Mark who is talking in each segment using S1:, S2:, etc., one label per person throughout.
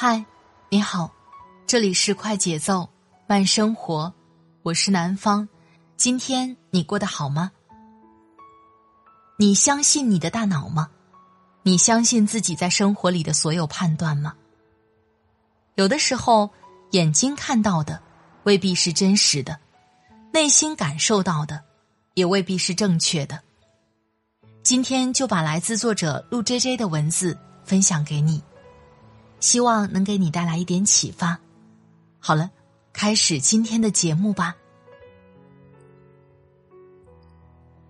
S1: 嗨，你好，这里是快节奏慢生活，我是南方。今天你过得好吗？你相信你的大脑吗？你相信自己在生活里的所有判断吗？有的时候，眼睛看到的未必是真实的，内心感受到的也未必是正确的。今天就把来自作者陆 J J 的文字分享给你。希望能给你带来一点启发。好了，开始今天的节目吧。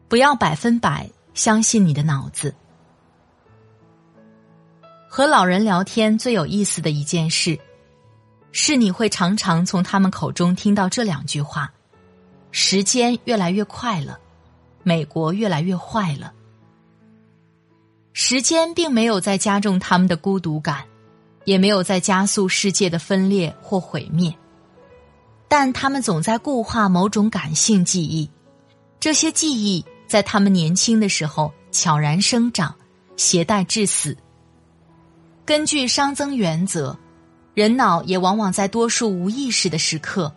S1: 不要百分百相信你的脑子。和老人聊天最有意思的一件事，是你会常常从他们口中听到这两句话：“时间越来越快了，美国越来越坏了。”时间并没有在加重他们的孤独感。也没有在加速世界的分裂或毁灭，但他们总在固化某种感性记忆，这些记忆在他们年轻的时候悄然生长，携带致死。根据熵增原则，人脑也往往在多数无意识的时刻，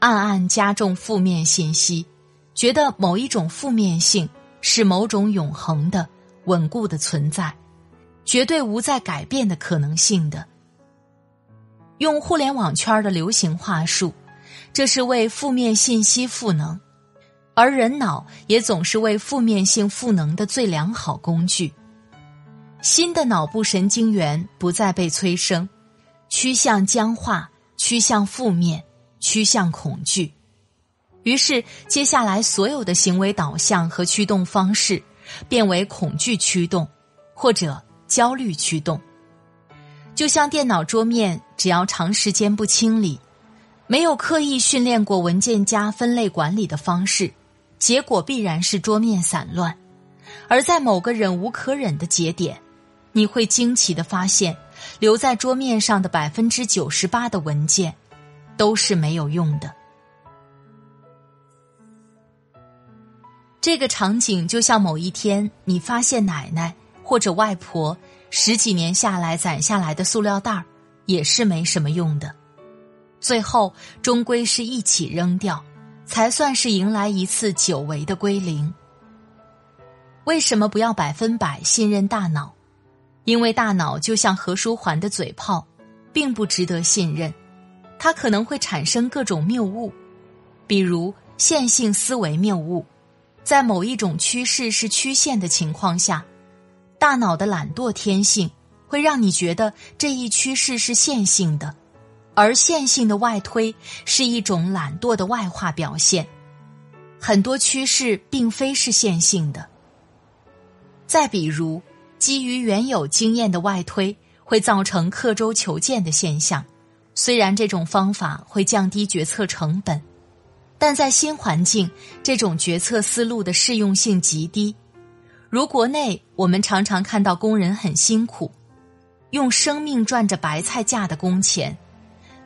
S1: 暗暗加重负面信息，觉得某一种负面性是某种永恒的、稳固的存在，绝对无再改变的可能性的。用互联网圈的流行话术，这是为负面信息赋能，而人脑也总是为负面性赋能的最良好工具。新的脑部神经元不再被催生，趋向僵化，趋向负面，趋向恐惧。于是，接下来所有的行为导向和驱动方式变为恐惧驱动，或者焦虑驱动。就像电脑桌面，只要长时间不清理，没有刻意训练过文件夹分类管理的方式，结果必然是桌面散乱。而在某个忍无可忍的节点，你会惊奇的发现，留在桌面上的百分之九十八的文件，都是没有用的。这个场景就像某一天，你发现奶奶或者外婆。十几年下来攒下来的塑料袋儿，也是没什么用的，最后终归是一起扔掉，才算是迎来一次久违的归零。为什么不要百分百信任大脑？因为大脑就像何书桓的嘴炮，并不值得信任，它可能会产生各种谬误，比如线性思维谬误，在某一种趋势是曲线的情况下。大脑的懒惰天性会让你觉得这一趋势是线性的，而线性的外推是一种懒惰的外化表现。很多趋势并非是线性的。再比如，基于原有经验的外推会造成刻舟求剑的现象，虽然这种方法会降低决策成本，但在新环境，这种决策思路的适用性极低。如国内，我们常常看到工人很辛苦，用生命赚着白菜价的工钱；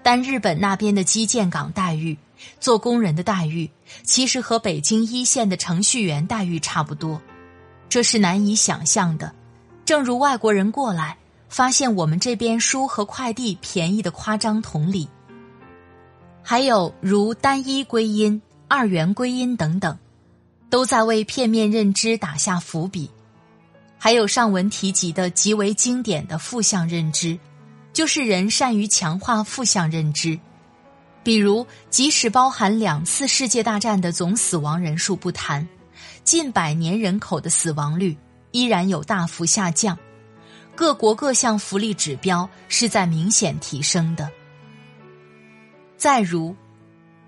S1: 但日本那边的基建岗待遇，做工人的待遇，其实和北京一线的程序员待遇差不多，这是难以想象的。正如外国人过来发现我们这边书和快递便宜的夸张同理。还有如单一归因、二元归因等等。都在为片面认知打下伏笔，还有上文提及的极为经典的负向认知，就是人善于强化负向认知。比如，即使包含两次世界大战的总死亡人数不谈，近百年人口的死亡率依然有大幅下降，各国各项福利指标是在明显提升的。再如，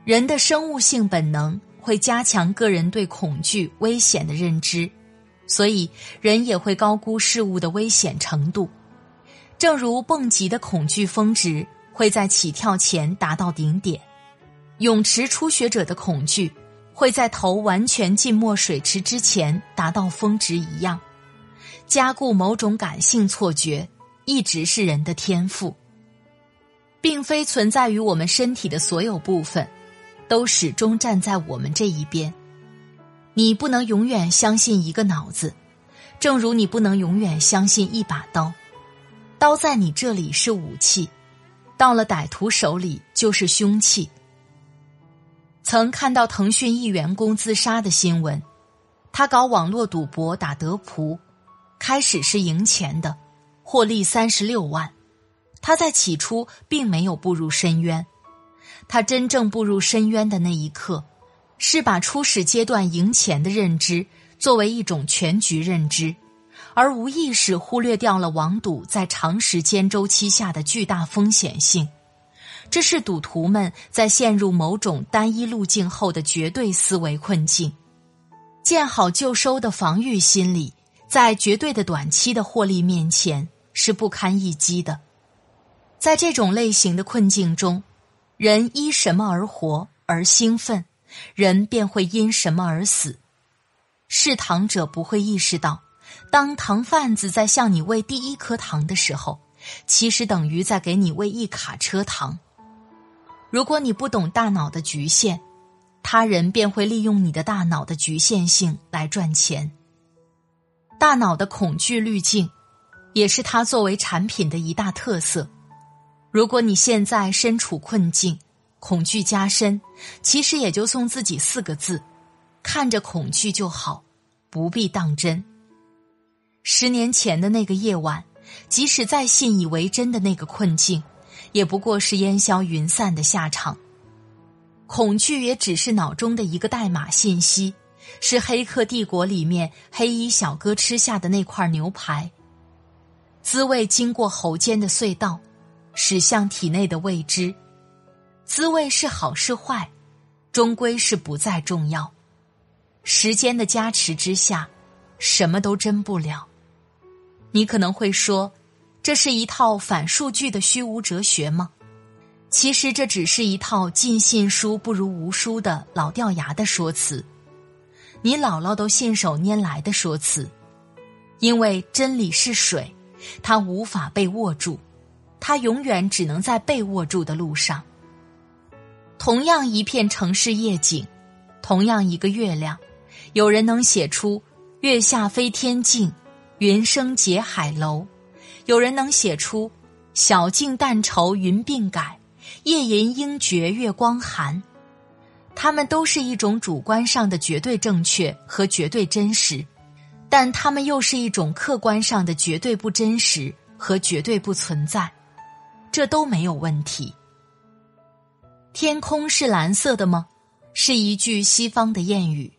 S1: 人的生物性本能。会加强个人对恐惧、危险的认知，所以人也会高估事物的危险程度。正如蹦极的恐惧峰值会在起跳前达到顶点，泳池初学者的恐惧会在头完全浸没水池之前达到峰值一样。加固某种感性错觉，一直是人的天赋，并非存在于我们身体的所有部分。都始终站在我们这一边。你不能永远相信一个脑子，正如你不能永远相信一把刀。刀在你这里是武器，到了歹徒手里就是凶器。曾看到腾讯一员工自杀的新闻，他搞网络赌博打德扑，开始是赢钱的，获利三十六万。他在起初并没有步入深渊。他真正步入深渊的那一刻，是把初始阶段赢钱的认知作为一种全局认知，而无意识忽略掉了网赌在长时间周期下的巨大风险性。这是赌徒们在陷入某种单一路径后的绝对思维困境。见好就收的防御心理，在绝对的短期的获利面前是不堪一击的。在这种类型的困境中。人依什么而活而兴奋，人便会因什么而死。嗜糖者不会意识到，当糖贩子在向你喂第一颗糖的时候，其实等于在给你喂一卡车糖。如果你不懂大脑的局限，他人便会利用你的大脑的局限性来赚钱。大脑的恐惧滤镜，也是它作为产品的一大特色。如果你现在身处困境，恐惧加深，其实也就送自己四个字：看着恐惧就好，不必当真。十年前的那个夜晚，即使再信以为真的那个困境，也不过是烟消云散的下场。恐惧也只是脑中的一个代码信息，是《黑客帝国》里面黑衣小哥吃下的那块牛排，滋味经过喉间的隧道。驶向体内的未知，滋味是好是坏，终归是不再重要。时间的加持之下，什么都真不了。你可能会说，这是一套反数据的虚无哲学吗？其实这只是一套尽信书不如无书的老掉牙的说辞，你姥姥都信手拈来的说辞。因为真理是水，它无法被握住。他永远只能在被握住的路上。同样一片城市夜景，同样一个月亮，有人能写出“月下飞天镜，云生结海楼”，有人能写出“晓镜但愁云鬓改，夜吟应觉月光寒”。他们都是一种主观上的绝对正确和绝对真实，但他们又是一种客观上的绝对不真实和绝对不存在。这都没有问题。天空是蓝色的吗？是一句西方的谚语，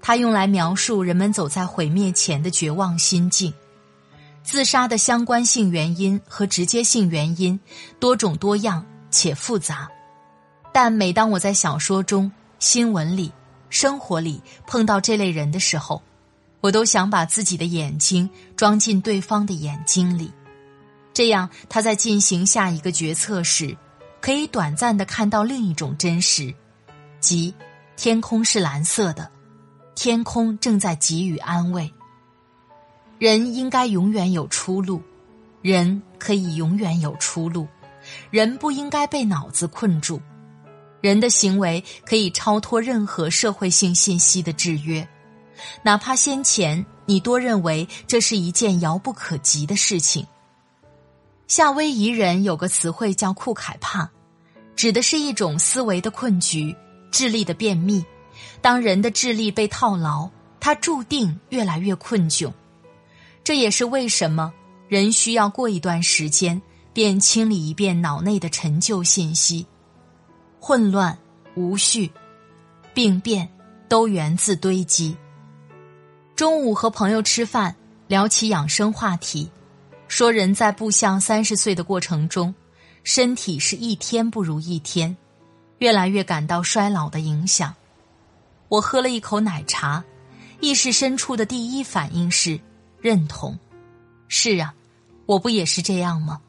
S1: 它用来描述人们走在毁灭前的绝望心境。自杀的相关性原因和直接性原因多种多样且复杂，但每当我在小说中、新闻里、生活里碰到这类人的时候，我都想把自己的眼睛装进对方的眼睛里。这样，他在进行下一个决策时，可以短暂的看到另一种真实，即天空是蓝色的，天空正在给予安慰。人应该永远有出路，人可以永远有出路，人不应该被脑子困住，人的行为可以超脱任何社会性信息的制约，哪怕先前你多认为这是一件遥不可及的事情。夏威夷人有个词汇叫“库凯帕”，指的是一种思维的困局、智力的便秘。当人的智力被套牢，他注定越来越困窘。这也是为什么人需要过一段时间，便清理一遍脑内的陈旧信息。混乱、无序、病变，都源自堆积。中午和朋友吃饭，聊起养生话题。说人在步向三十岁的过程中，身体是一天不如一天，越来越感到衰老的影响。我喝了一口奶茶，意识深处的第一反应是认同。是啊，我不也是这样吗？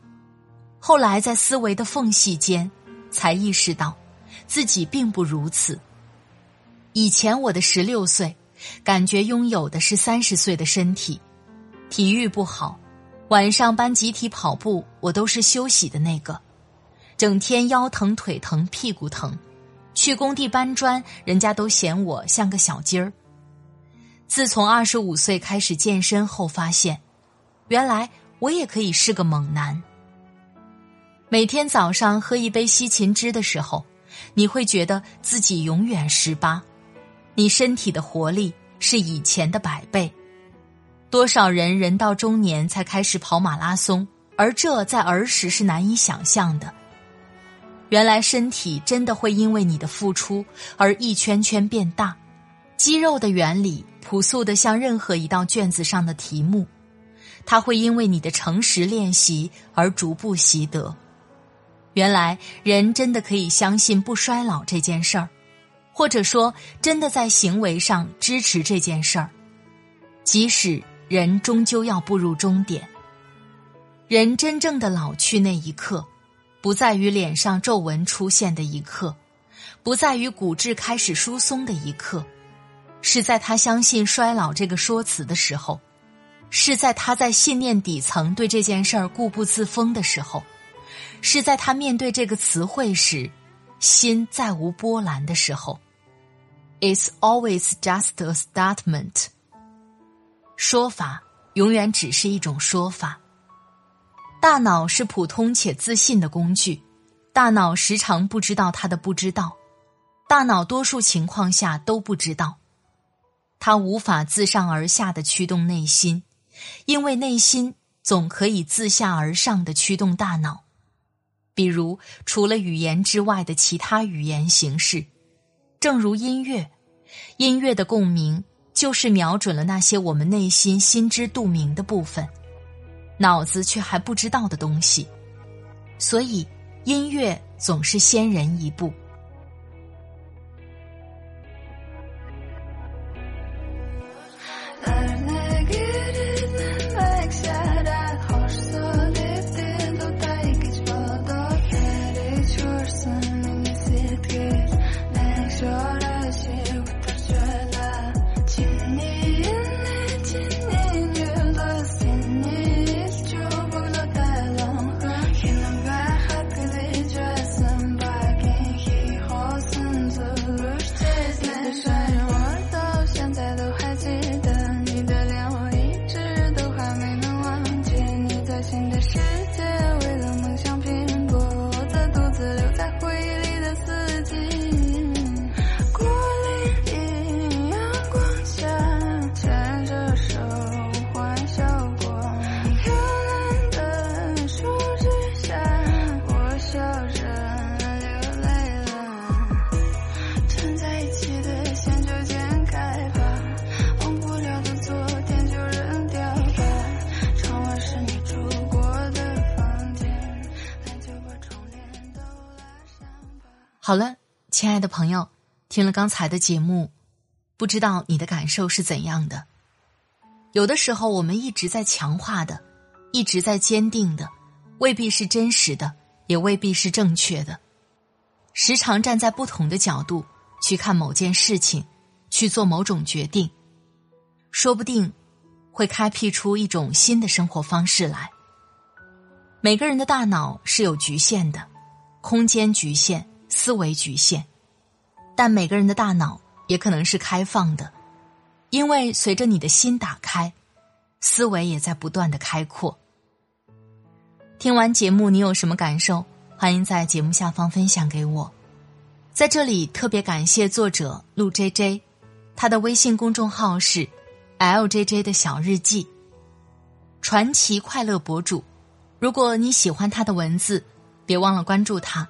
S1: 后来在思维的缝隙间，才意识到自己并不如此。以前我的十六岁，感觉拥有的是三十岁的身体，体育不好，晚上班集体跑步，我都是休息的那个，整天腰疼腿疼屁股疼，去工地搬砖，人家都嫌我像个小鸡儿。自从二十五岁开始健身后，发现。原来我也可以是个猛男。每天早上喝一杯西芹汁的时候，你会觉得自己永远十八，你身体的活力是以前的百倍。多少人人到中年才开始跑马拉松，而这在儿时是难以想象的。原来身体真的会因为你的付出而一圈圈变大，肌肉的原理朴素的像任何一道卷子上的题目。他会因为你的诚实练习而逐步习得。原来人真的可以相信不衰老这件事儿，或者说真的在行为上支持这件事儿。即使人终究要步入终点，人真正的老去那一刻，不在于脸上皱纹出现的一刻，不在于骨质开始疏松的一刻，是在他相信衰老这个说辞的时候。是在他在信念底层对这件事儿固步自封的时候，是在他面对这个词汇时，心再无波澜的时候。It's always just a statement。说法永远只是一种说法。大脑是普通且自信的工具，大脑时常不知道他的不知道，大脑多数情况下都不知道，它无法自上而下的驱动内心。因为内心总可以自下而上的驱动大脑，比如除了语言之外的其他语言形式，正如音乐，音乐的共鸣就是瞄准了那些我们内心心知肚明的部分，脑子却还不知道的东西，所以音乐总是先人一步。亲爱的朋友，听了刚才的节目，不知道你的感受是怎样的？有的时候，我们一直在强化的，一直在坚定的，未必是真实的，也未必是正确的。时常站在不同的角度去看某件事情，去做某种决定，说不定会开辟出一种新的生活方式来。每个人的大脑是有局限的，空间局限。思维局限，但每个人的大脑也可能是开放的，因为随着你的心打开，思维也在不断的开阔。听完节目，你有什么感受？欢迎在节目下方分享给我。在这里特别感谢作者陆 J J，他的微信公众号是 L J J 的小日记，传奇快乐博主。如果你喜欢他的文字，别忘了关注他。